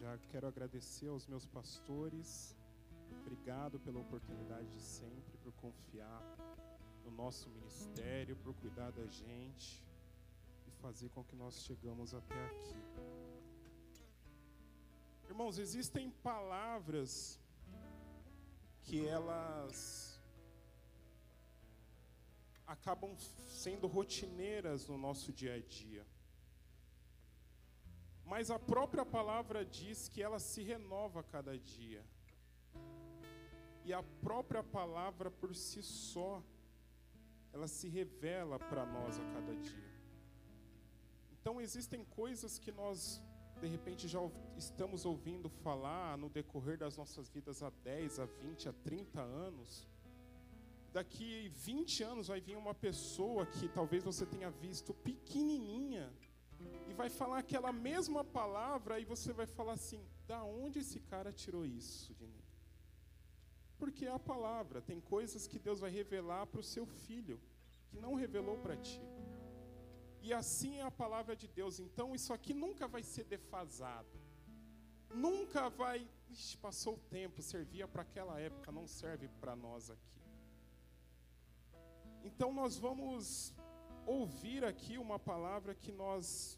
Já quero agradecer aos meus pastores. Obrigado pela oportunidade de sempre, por confiar no nosso ministério, por cuidar da gente e fazer com que nós chegamos até aqui. Irmãos, existem palavras que elas acabam sendo rotineiras no nosso dia a dia. Mas a própria palavra diz que ela se renova a cada dia. E a própria palavra por si só, ela se revela para nós a cada dia. Então existem coisas que nós de repente já estamos ouvindo falar no decorrer das nossas vidas há 10, a 20, a 30 anos. Daqui 20 anos vai vir uma pessoa que talvez você tenha visto pequenininha vai falar aquela mesma palavra e você vai falar assim: "Da onde esse cara tirou isso de mim?" Porque é a palavra, tem coisas que Deus vai revelar para o seu filho que não revelou para ti. E assim é a palavra de Deus. Então isso aqui nunca vai ser defasado. Nunca vai. Ixi, passou o tempo, servia para aquela época, não serve para nós aqui. Então nós vamos ouvir aqui uma palavra que nós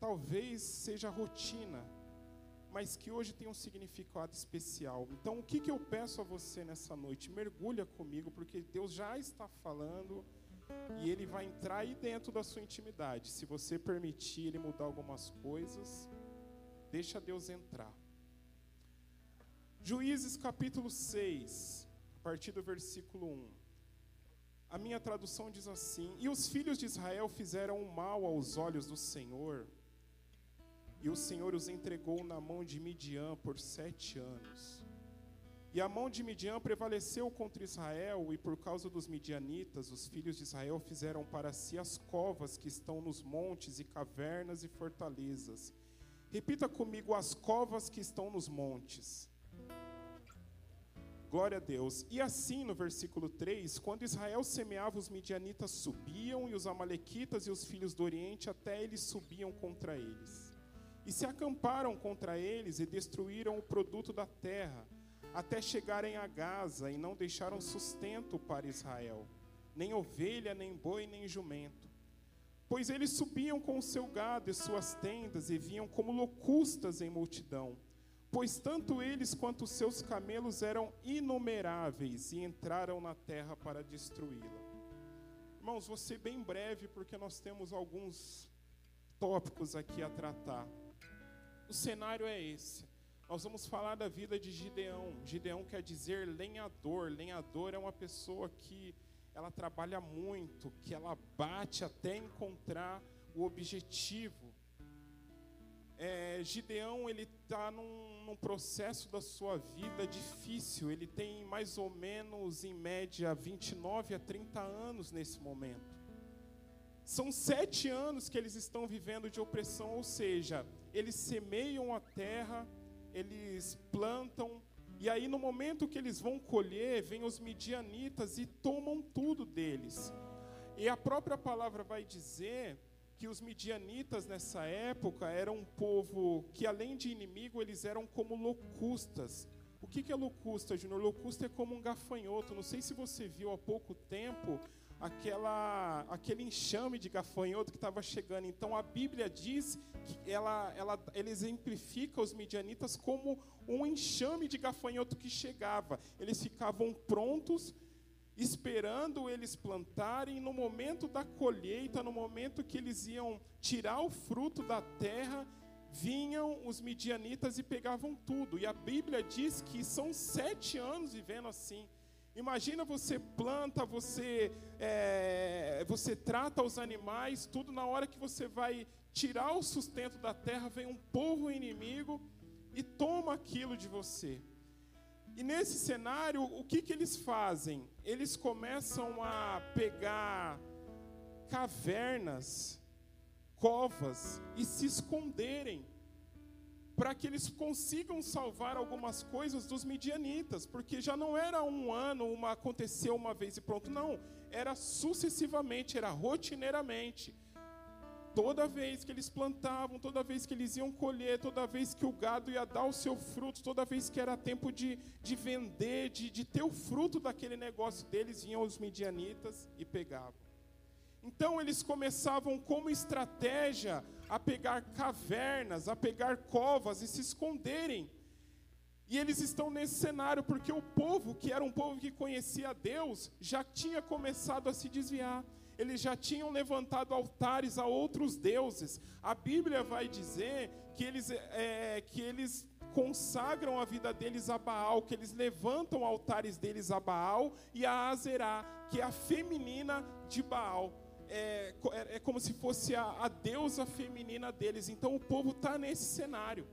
talvez seja rotina, mas que hoje tem um significado especial. Então o que, que eu peço a você nessa noite? Mergulha comigo, porque Deus já está falando e ele vai entrar aí dentro da sua intimidade. Se você permitir ele mudar algumas coisas, deixa Deus entrar. Juízes capítulo 6, a partir do versículo 1. A minha tradução diz assim: E os filhos de Israel fizeram o mal aos olhos do Senhor, e o Senhor os entregou na mão de Midian por sete anos. E a mão de Midian prevaleceu contra Israel, e por causa dos midianitas, os filhos de Israel fizeram para si as covas que estão nos montes, e cavernas e fortalezas. Repita comigo: as covas que estão nos montes. Glória a Deus. E assim, no versículo 3, quando Israel semeava, os midianitas subiam, e os amalequitas e os filhos do Oriente até eles subiam contra eles. E se acamparam contra eles e destruíram o produto da terra até chegarem a Gaza e não deixaram sustento para Israel, nem ovelha, nem boi, nem jumento. Pois eles subiam com o seu gado e suas tendas e vinham como locustas em multidão, pois tanto eles quanto os seus camelos eram inumeráveis e entraram na terra para destruí-la. Irmãos, vou ser bem breve porque nós temos alguns tópicos aqui a tratar. O cenário é esse. Nós vamos falar da vida de Gideão. Gideão quer dizer lenhador. Lenhador é uma pessoa que ela trabalha muito, que ela bate até encontrar o objetivo. É, Gideão ele está num, num processo da sua vida difícil. Ele tem mais ou menos, em média, 29 a 30 anos nesse momento. São sete anos que eles estão vivendo de opressão, ou seja, eles semeiam a terra eles plantam, e aí no momento que eles vão colher, vêm os midianitas e tomam tudo deles. E a própria palavra vai dizer que os midianitas nessa época eram um povo que, além de inimigo, eles eram como locustas. O que é locusta, Júnior? Locusta é como um gafanhoto. Não sei se você viu há pouco tempo aquela, aquele enxame de gafanhoto que estava chegando. Então a Bíblia diz que ela, ela, ele exemplifica os midianitas como um enxame de gafanhoto que chegava. Eles ficavam prontos, esperando eles plantarem. No momento da colheita, no momento que eles iam tirar o fruto da terra, vinham os midianitas e pegavam tudo. E a Bíblia diz que são sete anos vivendo assim. Imagina você planta, você, é, você trata os animais, tudo na hora que você vai tirar o sustento da terra, vem um povo inimigo e toma aquilo de você. E nesse cenário, o que, que eles fazem? Eles começam a pegar cavernas, covas e se esconderem para que eles consigam salvar algumas coisas dos midianitas, porque já não era um ano, uma aconteceu uma vez e pronto, não, era sucessivamente, era rotineiramente. Toda vez que eles plantavam, toda vez que eles iam colher, toda vez que o gado ia dar o seu fruto, toda vez que era tempo de, de vender, de, de ter o fruto daquele negócio deles, vinham os midianitas e pegavam. Então eles começavam como estratégia a pegar cavernas, a pegar covas e se esconderem. E eles estão nesse cenário porque o povo, que era um povo que conhecia Deus, já tinha começado a se desviar eles já tinham levantado altares a outros deuses. A Bíblia vai dizer que eles, é, que eles consagram a vida deles a Baal, que eles levantam altares deles a Baal e a Azerá, que é a feminina de Baal. É, é, é como se fosse a, a deusa feminina deles. Então o povo está nesse cenário.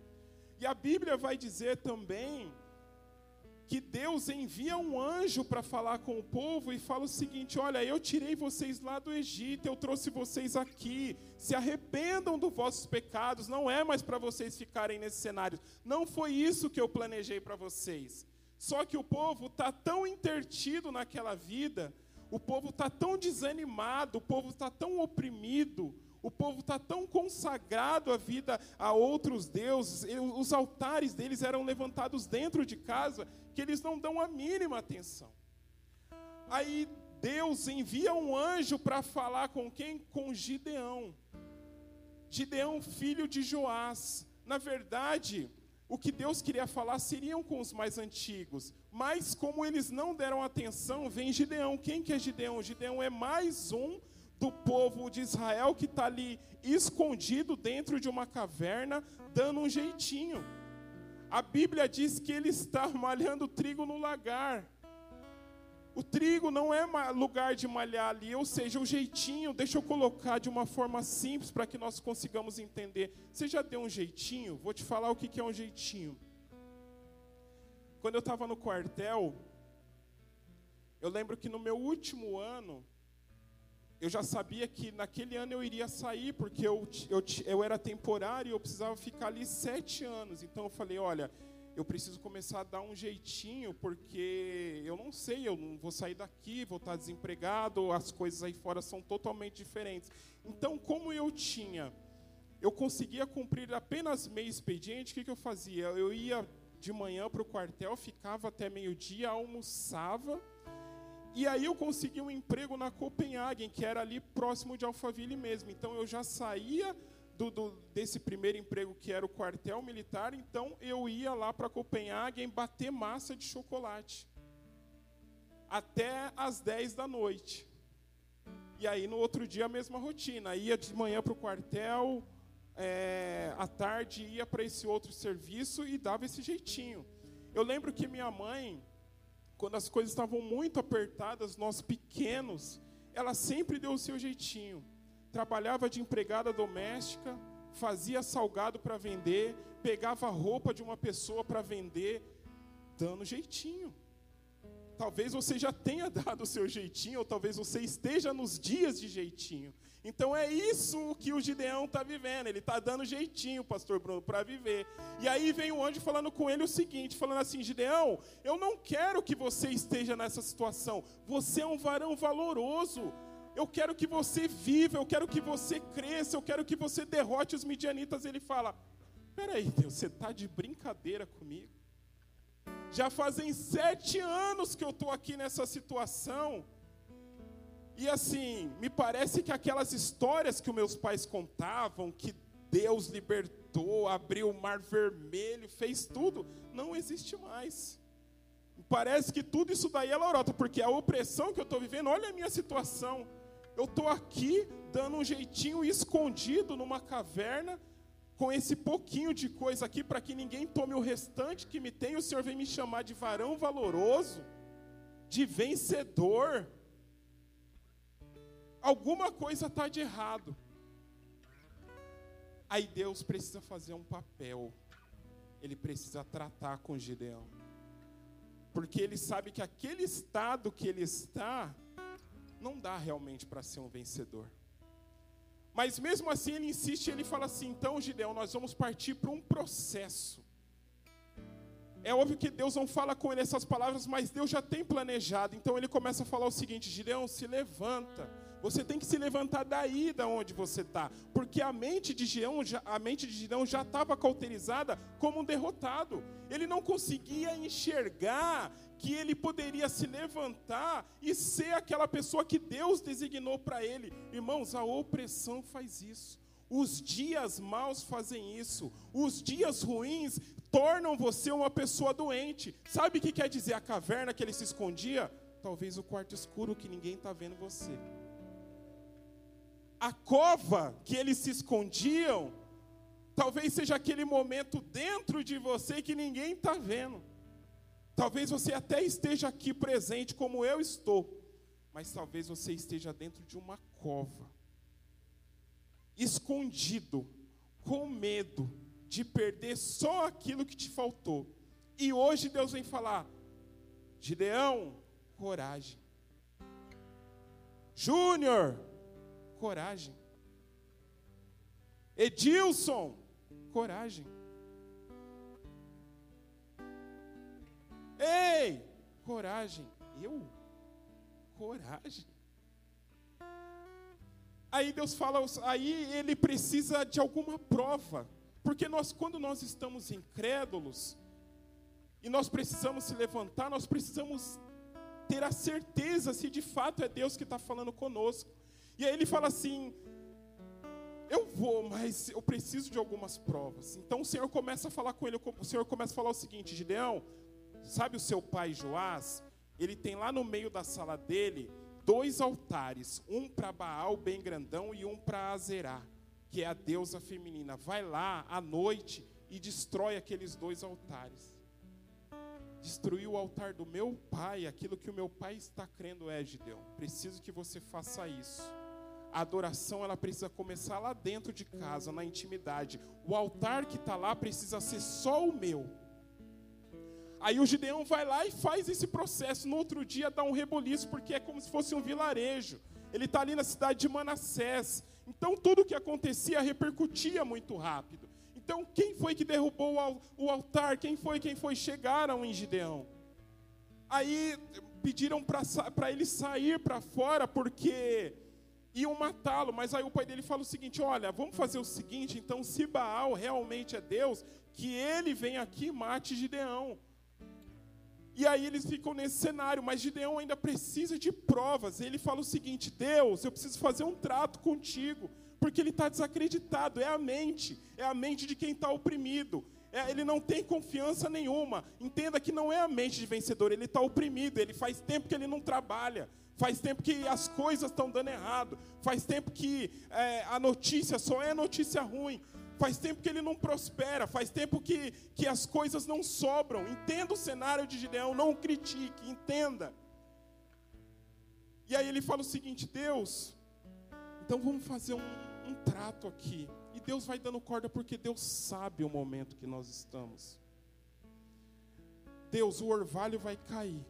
E a Bíblia vai dizer também que Deus envia um anjo para falar com o povo e fala o seguinte: Olha, eu tirei vocês lá do Egito, eu trouxe vocês aqui, se arrependam dos vossos pecados, não é mais para vocês ficarem nesse cenário, não foi isso que eu planejei para vocês. Só que o povo está tão intertido naquela vida, o povo está tão desanimado, o povo está tão oprimido, o povo está tão consagrado à vida a outros deuses, os altares deles eram levantados dentro de casa, que eles não dão a mínima atenção. Aí Deus envia um anjo para falar com quem? Com Gideão. Gideão, filho de Joás. Na verdade, o que Deus queria falar seriam com os mais antigos, mas como eles não deram atenção, vem Gideão. Quem que é Gideão? Gideão é mais um do povo de Israel que está ali escondido dentro de uma caverna, dando um jeitinho. A Bíblia diz que ele está malhando trigo no lagar. O trigo não é lugar de malhar ali, ou seja, o jeitinho, deixa eu colocar de uma forma simples para que nós consigamos entender. Você já deu um jeitinho? Vou te falar o que é um jeitinho. Quando eu estava no quartel, eu lembro que no meu último ano, eu já sabia que naquele ano eu iria sair, porque eu, eu, eu era temporário e eu precisava ficar ali sete anos. Então eu falei: olha, eu preciso começar a dar um jeitinho, porque eu não sei, eu não vou sair daqui, vou estar desempregado, as coisas aí fora são totalmente diferentes. Então, como eu tinha, eu conseguia cumprir apenas meio expediente, o que, que eu fazia? Eu ia de manhã para o quartel, ficava até meio-dia, almoçava e aí eu consegui um emprego na Copenhagen, que era ali próximo de Alphaville mesmo. Então eu já saía do, do, desse primeiro emprego que era o quartel militar, então eu ia lá para Copenhagen bater massa de chocolate. Até às 10 da noite. E aí no outro dia a mesma rotina. Ia de manhã para o quartel, é, à tarde ia para esse outro serviço e dava esse jeitinho. Eu lembro que minha mãe, quando as coisas estavam muito apertadas, nós pequenos, ela sempre deu o seu jeitinho. Trabalhava de empregada doméstica, fazia salgado para vender, pegava roupa de uma pessoa para vender, dando jeitinho. Talvez você já tenha dado o seu jeitinho, ou talvez você esteja nos dias de jeitinho. Então é isso que o Gideão está vivendo. Ele está dando jeitinho, pastor Bruno, para viver. E aí vem o anjo falando com ele o seguinte: falando assim, Gideão, eu não quero que você esteja nessa situação. Você é um varão valoroso. Eu quero que você viva, eu quero que você cresça, eu quero que você derrote os midianitas. Ele fala: Peraí, Deus, você está de brincadeira comigo? Já fazem sete anos que eu estou aqui nessa situação. E assim, me parece que aquelas histórias que os meus pais contavam, que Deus libertou, abriu o mar vermelho, fez tudo, não existe mais. Parece que tudo isso daí é lorota, porque a opressão que eu estou vivendo, olha a minha situação. Eu estou aqui dando um jeitinho escondido numa caverna, com esse pouquinho de coisa aqui, para que ninguém tome o restante que me tem. O Senhor vem me chamar de varão valoroso, de vencedor alguma coisa está de errado. Aí Deus precisa fazer um papel. Ele precisa tratar com Gideão. Porque ele sabe que aquele estado que ele está não dá realmente para ser um vencedor. Mas mesmo assim ele insiste, ele fala assim: então, Gideão, nós vamos partir para um processo. É óbvio que Deus não fala com ele essas palavras, mas Deus já tem planejado. Então ele começa a falar o seguinte: Gideão, se levanta Você tem que se levantar daí, da onde você está, porque a mente de Gideão, a mente de Gideão já estava cauterizada como um derrotado. Ele não conseguia enxergar que ele poderia se levantar e ser aquela pessoa que Deus designou para ele. Irmãos, a opressão faz isso. Os dias maus fazem isso. Os dias ruins tornam você uma pessoa doente. Sabe o que quer dizer a caverna que ele se escondia? Talvez o quarto escuro que ninguém está vendo você a cova que eles se escondiam, talvez seja aquele momento dentro de você que ninguém está vendo. Talvez você até esteja aqui presente, como eu estou, mas talvez você esteja dentro de uma cova, escondido, com medo de perder só aquilo que te faltou. E hoje Deus vem falar: Gideão, coragem. Júnior, coragem. Edilson, coragem. Ei, coragem. Eu? Coragem. Aí Deus fala, aí ele precisa de alguma prova. Porque nós, quando nós estamos incrédulos, e nós precisamos se levantar, nós precisamos ter a certeza se de fato é Deus que está falando conosco. E aí ele fala assim: Eu vou, mas eu preciso de algumas provas. Então o Senhor começa a falar com ele. O Senhor começa a falar o seguinte: Gideão, sabe o seu pai Joás? Ele tem lá no meio da sala dele dois altares, um para Baal bem grandão e um para Azerá, que é a deusa feminina. Vai lá à noite e destrói aqueles dois altares. Destruiu o altar do meu pai, aquilo que o meu pai está crendo é, Gideão. Preciso que você faça isso a adoração ela precisa começar lá dentro de casa, na intimidade. O altar que está lá precisa ser só o meu. Aí o Gideão vai lá e faz esse processo. No outro dia dá um reboliço, porque é como se fosse um vilarejo. Ele está ali na cidade de Manassés. Então tudo o que acontecia repercutia muito rápido. Então quem foi que derrubou o altar? Quem foi? Quem foi? Chegaram em Gideão. Aí pediram para ele sair para fora, porque iam matá-lo, mas aí o pai dele fala o seguinte: olha, vamos fazer o seguinte, então, se Baal realmente é Deus, que ele venha aqui e mate Gideão. E aí eles ficam nesse cenário, mas Gideão ainda precisa de provas. Ele fala o seguinte: Deus, eu preciso fazer um trato contigo, porque ele está desacreditado. É a mente, é a mente de quem está oprimido. É, ele não tem confiança nenhuma. Entenda que não é a mente de vencedor, ele está oprimido. Ele faz tempo que ele não trabalha. Faz tempo que as coisas estão dando errado. Faz tempo que é, a notícia só é notícia ruim. Faz tempo que ele não prospera. Faz tempo que, que as coisas não sobram. Entenda o cenário de Gideão. Não critique. Entenda. E aí ele fala o seguinte: Deus, então vamos fazer um, um trato aqui. E Deus vai dando corda porque Deus sabe o momento que nós estamos. Deus, o orvalho vai cair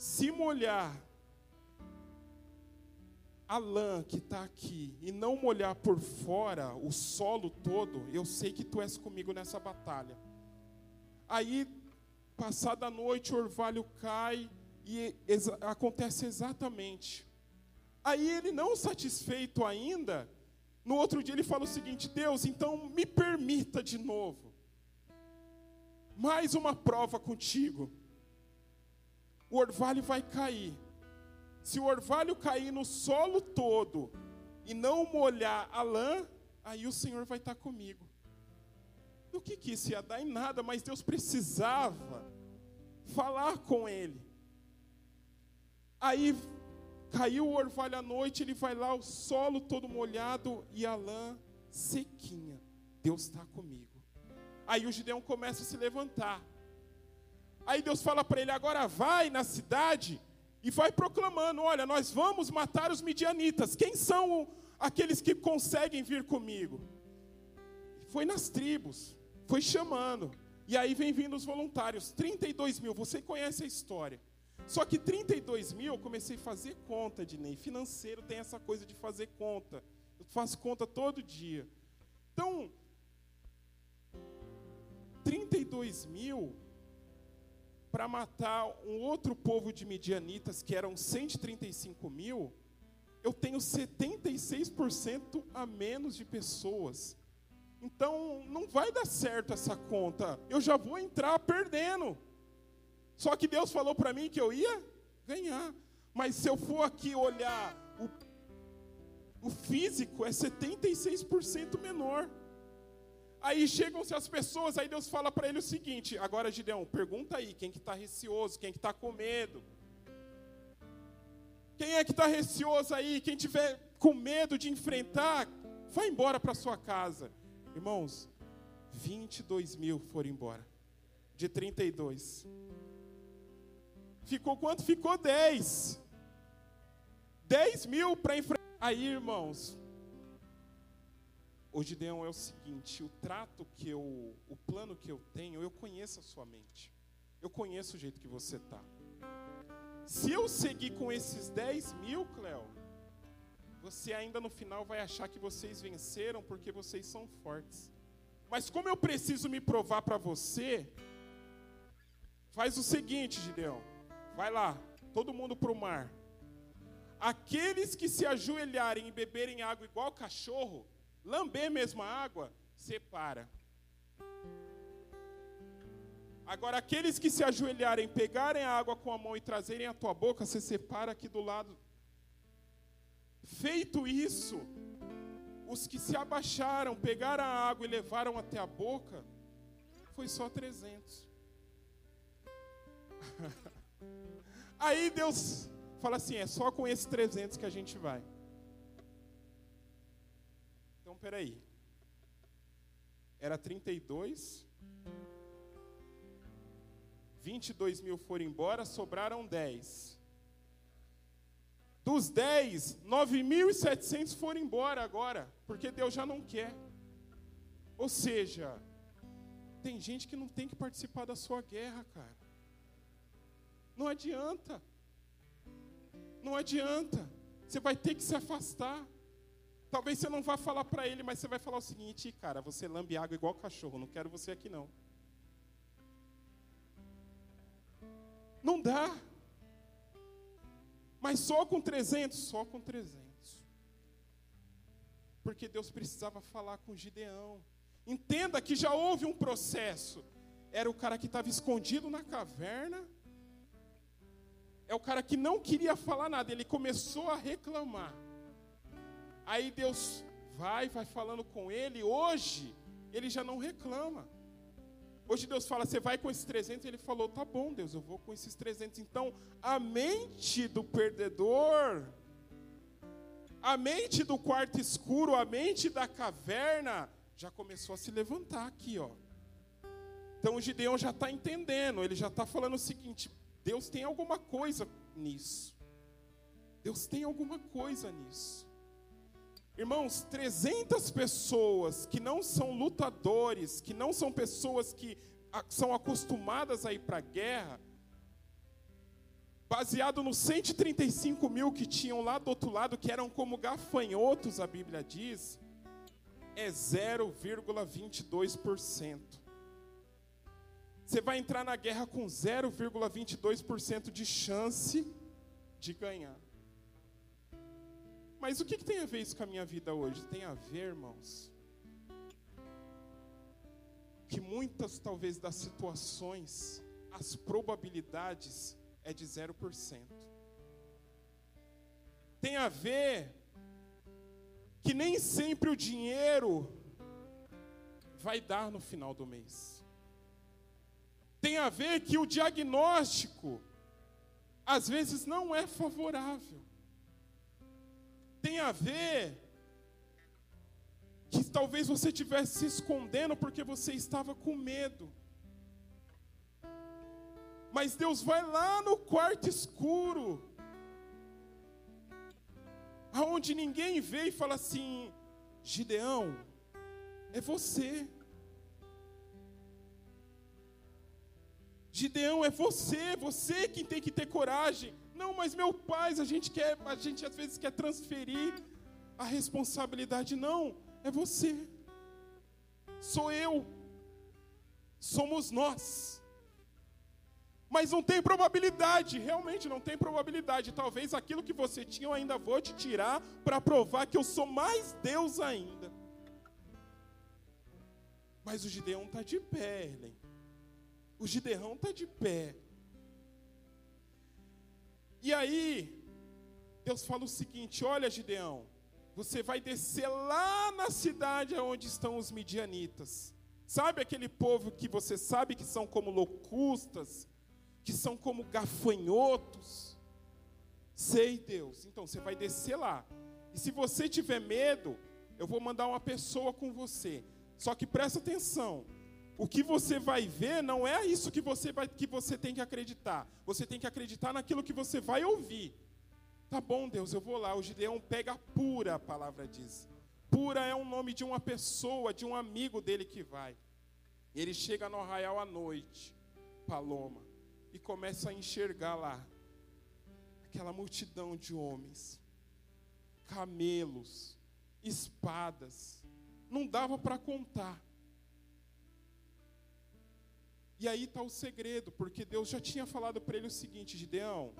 se molhar a lã que está aqui e não molhar por fora o solo todo, eu sei que tu és comigo nessa batalha. Aí, passada a noite, o orvalho cai e exa acontece exatamente. Aí ele não satisfeito ainda, no outro dia ele fala o seguinte: Deus, então me permita de novo, mais uma prova contigo o orvalho vai cair. Se o orvalho cair no solo todo e não molhar a lã, aí o Senhor vai estar comigo. O que, que isso ia dar? Em nada, mas Deus precisava falar com ele. Aí caiu o orvalho à noite, ele vai lá, o solo todo molhado e a lã sequinha. Deus está comigo. Aí o Gideão começa a se levantar. Aí Deus fala para ele: agora vai na cidade e vai proclamando: olha, nós vamos matar os midianitas. Quem são aqueles que conseguem vir comigo? Foi nas tribos, foi chamando. E aí vem vindo os voluntários, 32 mil, você conhece a história. Só que 32 mil eu comecei a fazer conta, Dinei. Financeiro tem essa coisa de fazer conta. Eu faço conta todo dia. Então, 32 mil para matar um outro povo de midianitas, que eram 135 mil, eu tenho 76% a menos de pessoas. Então, não vai dar certo essa conta. Eu já vou entrar perdendo. Só que Deus falou para mim que eu ia ganhar. Mas se eu for aqui olhar o, o físico, é 76% menor. Aí chegam-se as pessoas, aí Deus fala para ele o seguinte: agora, Gideão, pergunta aí, quem que está receoso, quem que está com medo? Quem é que está receoso aí? Quem tiver com medo de enfrentar, vai embora para sua casa. Irmãos, 22 mil foram embora, de 32. Ficou quanto? Ficou 10. 10 mil para enfrentar. Aí, irmãos, o Gideão é o seguinte: o trato que eu, o plano que eu tenho, eu conheço a sua mente. Eu conheço o jeito que você está. Se eu seguir com esses 10 mil, Cléo, você ainda no final vai achar que vocês venceram porque vocês são fortes. Mas como eu preciso me provar para você, faz o seguinte, Gideão. Vai lá, todo mundo para o mar. Aqueles que se ajoelharem e beberem água igual cachorro, lamber mesmo a água, separa. Agora, aqueles que se ajoelharem, pegarem a água com a mão e trazerem a tua boca, você separa aqui do lado. Feito isso, os que se abaixaram, pegaram a água e levaram até a boca, foi só 300. Aí Deus fala assim: é só com esses 300 que a gente vai. Peraí. Era 32. 22 mil foram embora, sobraram 10. Dos 10, 9.700 foram embora agora, porque Deus já não quer. Ou seja, tem gente que não tem que participar da sua guerra, cara. Não adianta. Não adianta. Você vai ter que se afastar. Talvez você não vá falar para ele, mas você vai falar o seguinte, cara, você lambe água igual cachorro, não quero você aqui não. Não dá. Mas só com 300? Só com 300. Porque Deus precisava falar com Gideão. Entenda que já houve um processo. Era o cara que estava escondido na caverna. É o cara que não queria falar nada. Ele começou a reclamar. Aí Deus vai, vai falando com ele. Hoje, ele já não reclama. Hoje Deus fala, você vai com esses 300? Ele falou, tá bom, Deus, eu vou com esses 300. Então, a mente do perdedor, a mente do quarto escuro, a mente da caverna, já começou a se levantar aqui, ó. Então o Gideão já está entendendo, ele já está falando o seguinte: Deus tem alguma coisa nisso. Deus tem alguma coisa nisso. Irmãos, 300 pessoas que não são lutadores, que não são pessoas que são acostumadas a ir para a guerra, baseado nos 135 mil que tinham lá do outro lado, que eram como gafanhotos, a Bíblia diz, é 0,22%. Você vai entrar na guerra com 0,22% de chance de ganhar. Mas o que, que tem a ver isso com a minha vida hoje? Tem a ver, irmãos, que muitas, talvez, das situações, as probabilidades é de 0%. Tem a ver que nem sempre o dinheiro vai dar no final do mês. Tem a ver que o diagnóstico, às vezes, não é favorável tem a ver que talvez você estivesse se escondendo porque você estava com medo. Mas Deus vai lá no quarto escuro, aonde ninguém vê e fala assim: Gideão, é você. Gideão, é você, você que tem que ter coragem. Não, mas meu pai, a gente quer, a gente às vezes quer transferir a responsabilidade. Não, é você. Sou eu. Somos nós. Mas não tem probabilidade, realmente não tem probabilidade. Talvez aquilo que você tinha eu ainda vou te tirar para provar que eu sou mais Deus ainda. Mas o Gideão está de pé, Helen. O Gideão está de pé. E aí, Deus fala o seguinte: olha, Gideão, você vai descer lá na cidade onde estão os midianitas. Sabe aquele povo que você sabe que são como locustas, que são como gafanhotos? Sei, Deus. Então você vai descer lá. E se você tiver medo, eu vou mandar uma pessoa com você. Só que presta atenção. O que você vai ver não é isso que você, vai, que você tem que acreditar. Você tem que acreditar naquilo que você vai ouvir. Tá bom, Deus, eu vou lá. O Gideão pega pura, a palavra diz. Pura é o nome de uma pessoa, de um amigo dele que vai. Ele chega no arraial à noite, Paloma, e começa a enxergar lá aquela multidão de homens, camelos, espadas. Não dava para contar. E aí está o segredo, porque Deus já tinha falado para ele o seguinte: Gideão,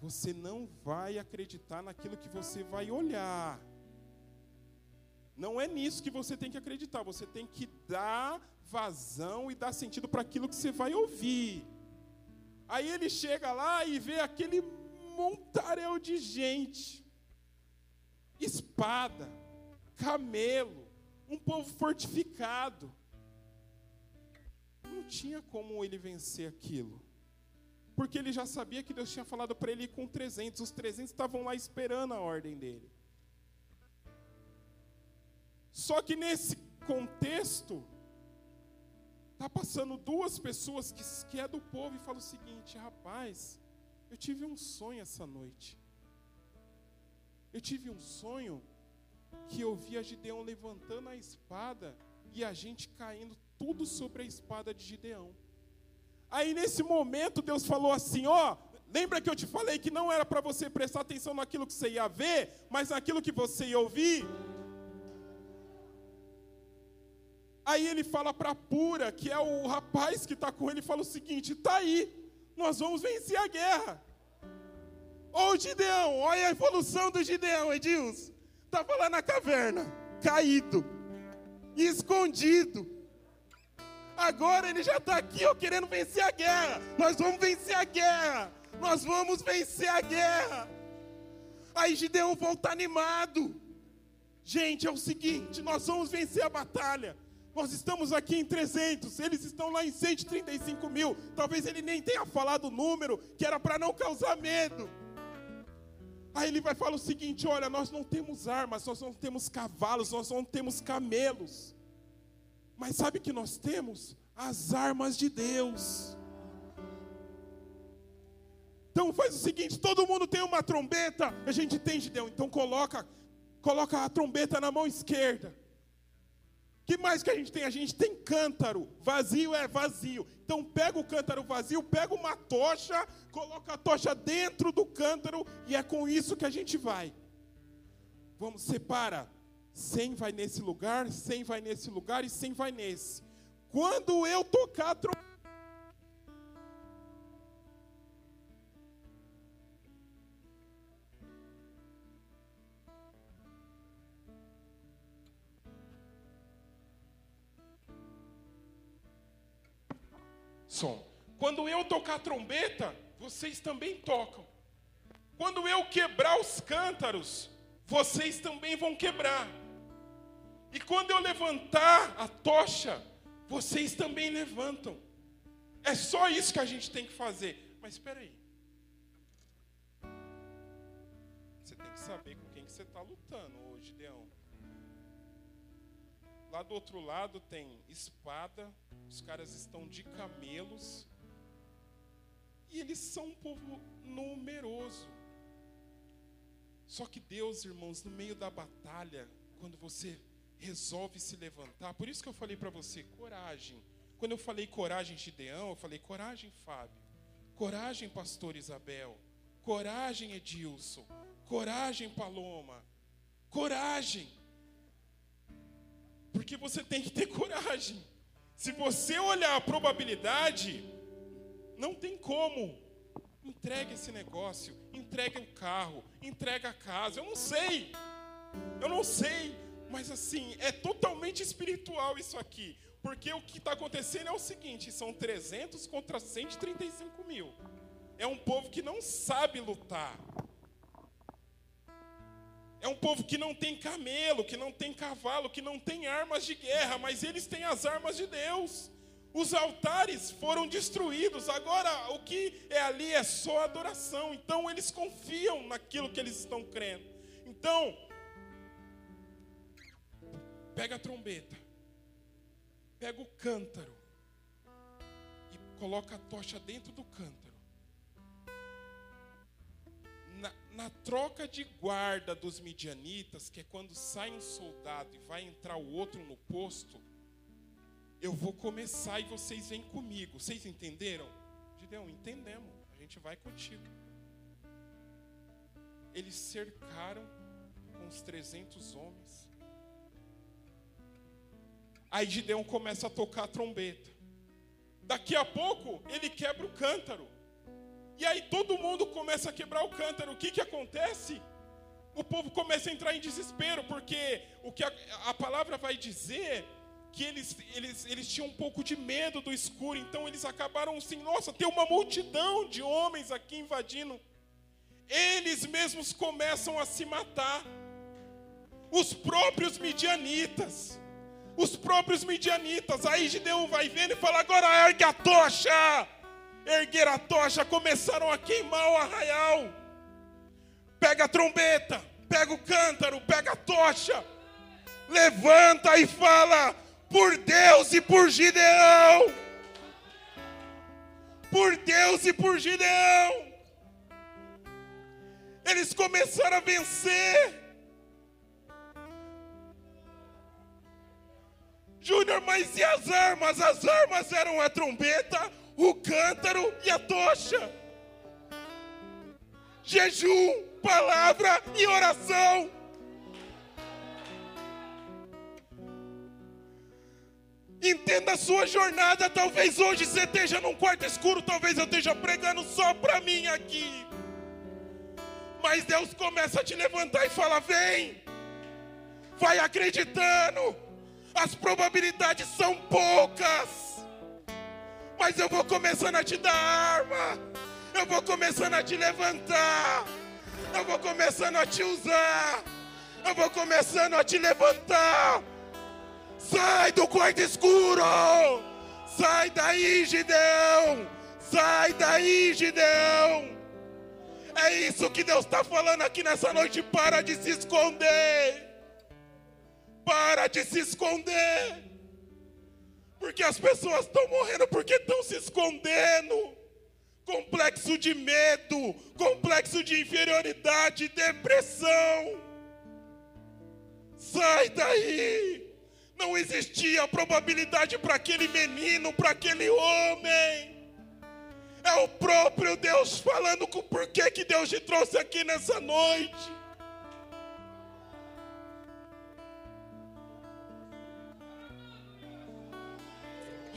você não vai acreditar naquilo que você vai olhar. Não é nisso que você tem que acreditar, você tem que dar vazão e dar sentido para aquilo que você vai ouvir. Aí ele chega lá e vê aquele montaréu de gente, espada, camelo, um povo fortificado. Não tinha como ele vencer aquilo porque ele já sabia que Deus tinha falado para ele ir com 300. Os 300 estavam lá esperando a ordem dele. Só que nesse contexto, está passando duas pessoas que, que é do povo e fala o seguinte: rapaz, eu tive um sonho essa noite. Eu tive um sonho que eu vi a Gideão levantando a espada e a gente caindo tudo sobre a espada de Gideão. Aí nesse momento Deus falou assim: ó, lembra que eu te falei que não era para você prestar atenção naquilo que você ia ver, mas naquilo que você ia ouvir? Aí ele fala para Pura, que é o rapaz que está com ele, fala o seguinte: tá aí, nós vamos vencer a guerra. Ô Gideão, olha a evolução do Gideão, Edilson. Estava lá na caverna, caído, escondido Agora ele já está aqui, ó, querendo vencer a guerra. Nós vamos vencer a guerra. Nós vamos vencer a guerra. Aí Gideão volta animado. Gente, é o seguinte: nós vamos vencer a batalha. Nós estamos aqui em 300, eles estão lá em 135 mil. Talvez ele nem tenha falado o número, que era para não causar medo. Aí ele vai falar o seguinte: olha, nós não temos armas, nós não temos cavalos, nós não temos camelos. Mas sabe que nós temos? As armas de Deus. Então faz o seguinte, todo mundo tem uma trombeta, a gente tem Gideão, então coloca, coloca a trombeta na mão esquerda. Que mais que a gente tem? A gente tem cântaro, vazio é vazio. Então pega o cântaro vazio, pega uma tocha, coloca a tocha dentro do cântaro e é com isso que a gente vai. Vamos separa 100 vai nesse lugar, 100 vai nesse lugar e 100 vai nesse. Quando eu tocar a trombeta, som. Quando eu tocar a trombeta, vocês também tocam. Quando eu quebrar os cântaros, vocês também vão quebrar. E quando eu levantar a tocha, vocês também levantam. É só isso que a gente tem que fazer. Mas espera aí. Você tem que saber com quem que você está lutando hoje, Leão. Lá do outro lado tem espada, os caras estão de camelos. E eles são um povo numeroso. Só que Deus, irmãos, no meio da batalha, quando você resolve se levantar, por isso que eu falei para você, coragem. Quando eu falei coragem, Gideão, eu falei coragem, Fábio. Coragem, pastor Isabel. Coragem, Edilson. Coragem, Paloma. Coragem. Porque você tem que ter coragem. Se você olhar a probabilidade, não tem como. Entrega esse negócio, entrega o carro, entrega a casa. Eu não sei, eu não sei, mas assim, é totalmente espiritual isso aqui. Porque o que está acontecendo é o seguinte: são 300 contra 135 mil. É um povo que não sabe lutar. É um povo que não tem camelo, que não tem cavalo, que não tem armas de guerra, mas eles têm as armas de Deus. Os altares foram destruídos, agora o que é ali é só adoração. Então eles confiam naquilo que eles estão crendo. Então, pega a trombeta, pega o cântaro e coloca a tocha dentro do cântaro. Na, na, troca de guarda dos midianitas, que é quando sai um soldado e vai entrar o outro no posto, eu vou começar e vocês vêm comigo. Vocês entenderam? Gideão, entendemos. A gente vai contigo. Eles cercaram com os 300 homens. Aí Gideão começa a tocar a trombeta. Daqui a pouco, ele quebra o cântaro. E aí todo mundo começa a quebrar o cântaro. O que, que acontece? O povo começa a entrar em desespero, porque o que a, a palavra vai dizer que eles, eles, eles tinham um pouco de medo do escuro, então eles acabaram assim: nossa, tem uma multidão de homens aqui invadindo. Eles mesmos começam a se matar. Os próprios midianitas. Os próprios midianitas. Aí Gideão vai vendo e fala: agora ergue a tocha. Erguer a tocha, começaram a queimar o arraial. Pega a trombeta, pega o cântaro, pega a tocha. Levanta e fala: por Deus e por Gideão. Por Deus e por Gideão. Eles começaram a vencer. Júnior, mas e as armas? As armas eram a trombeta, o cântaro e a tocha. Jejum, palavra e oração. Entenda a sua jornada. Talvez hoje você esteja num quarto escuro, talvez eu esteja pregando só para mim aqui. Mas Deus começa a te levantar e fala: vem, vai acreditando. As probabilidades são poucas, mas eu vou começando a te dar arma, eu vou começando a te levantar, eu vou começando a te usar, eu vou começando a te levantar. Sai do quarto escuro! Sai daí, Gideão! Sai daí, Gideão! É isso que Deus está falando aqui nessa noite. Para de se esconder. Para de se esconder. Porque as pessoas estão morrendo porque estão se escondendo. Complexo de medo, complexo de inferioridade, depressão. Sai daí. Não existia probabilidade para aquele menino, para aquele homem. É o próprio Deus falando com por que, que Deus te trouxe aqui nessa noite.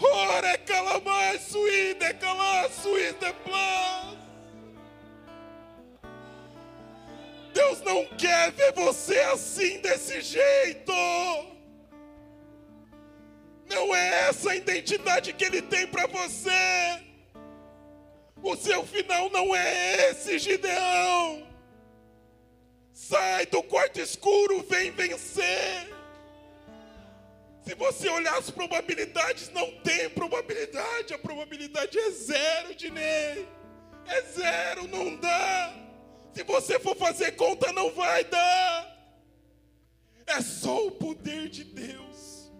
Ora, calamar, suíde, calar, suíde, plus. Deus não quer ver você assim, desse jeito. Não é essa a identidade que Ele tem para você. O seu final não é esse, Gideão. Sai do quarto escuro, vem vencer. Se você olhar as probabilidades, não tem probabilidade. A probabilidade é zero, Dinei. É zero, não dá. Se você for fazer conta, não vai dar. É só o poder de Deus.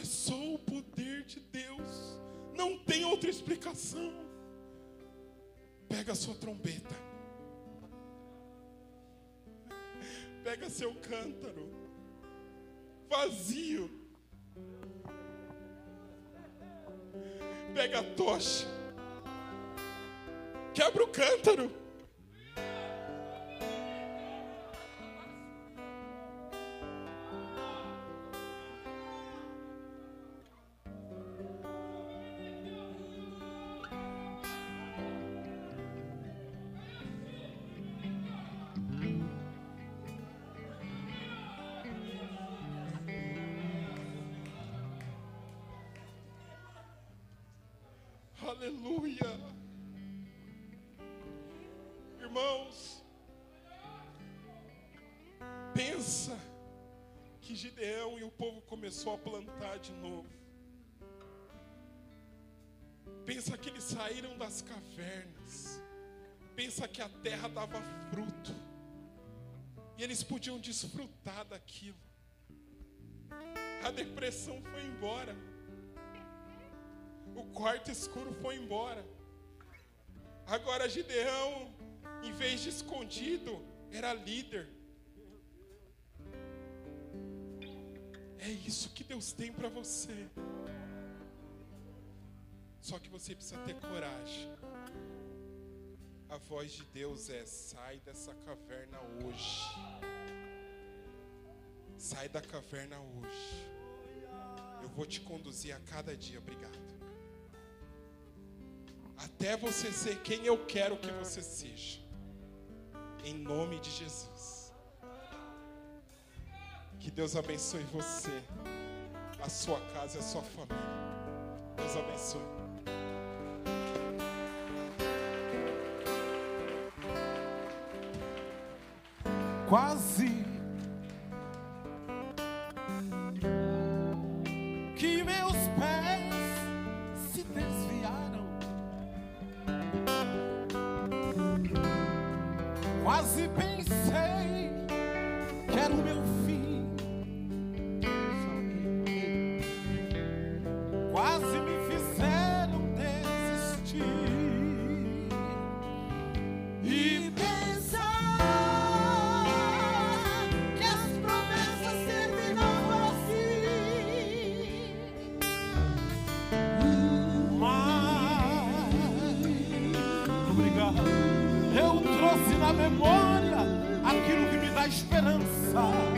É só o poder de Deus. Não tem outra explicação. Pega a sua trombeta. Pega seu cântaro. Vazio. Pega a tocha. Quebra o cântaro. Aleluia. Irmãos, pensa que Gideão e o povo começou a plantar de novo. Pensa que eles saíram das cavernas. Pensa que a terra dava fruto. E eles podiam desfrutar daquilo. A depressão foi embora. O quarto escuro foi embora. Agora Gideão, em vez de escondido, era líder. É isso que Deus tem para você. Só que você precisa ter coragem. A voz de Deus é: sai dessa caverna hoje. Sai da caverna hoje. Eu vou te conduzir a cada dia. Obrigado. Até você ser quem eu quero que você seja. Em nome de Jesus. Que Deus abençoe você, a sua casa e a sua família. Deus abençoe. Quase esperança.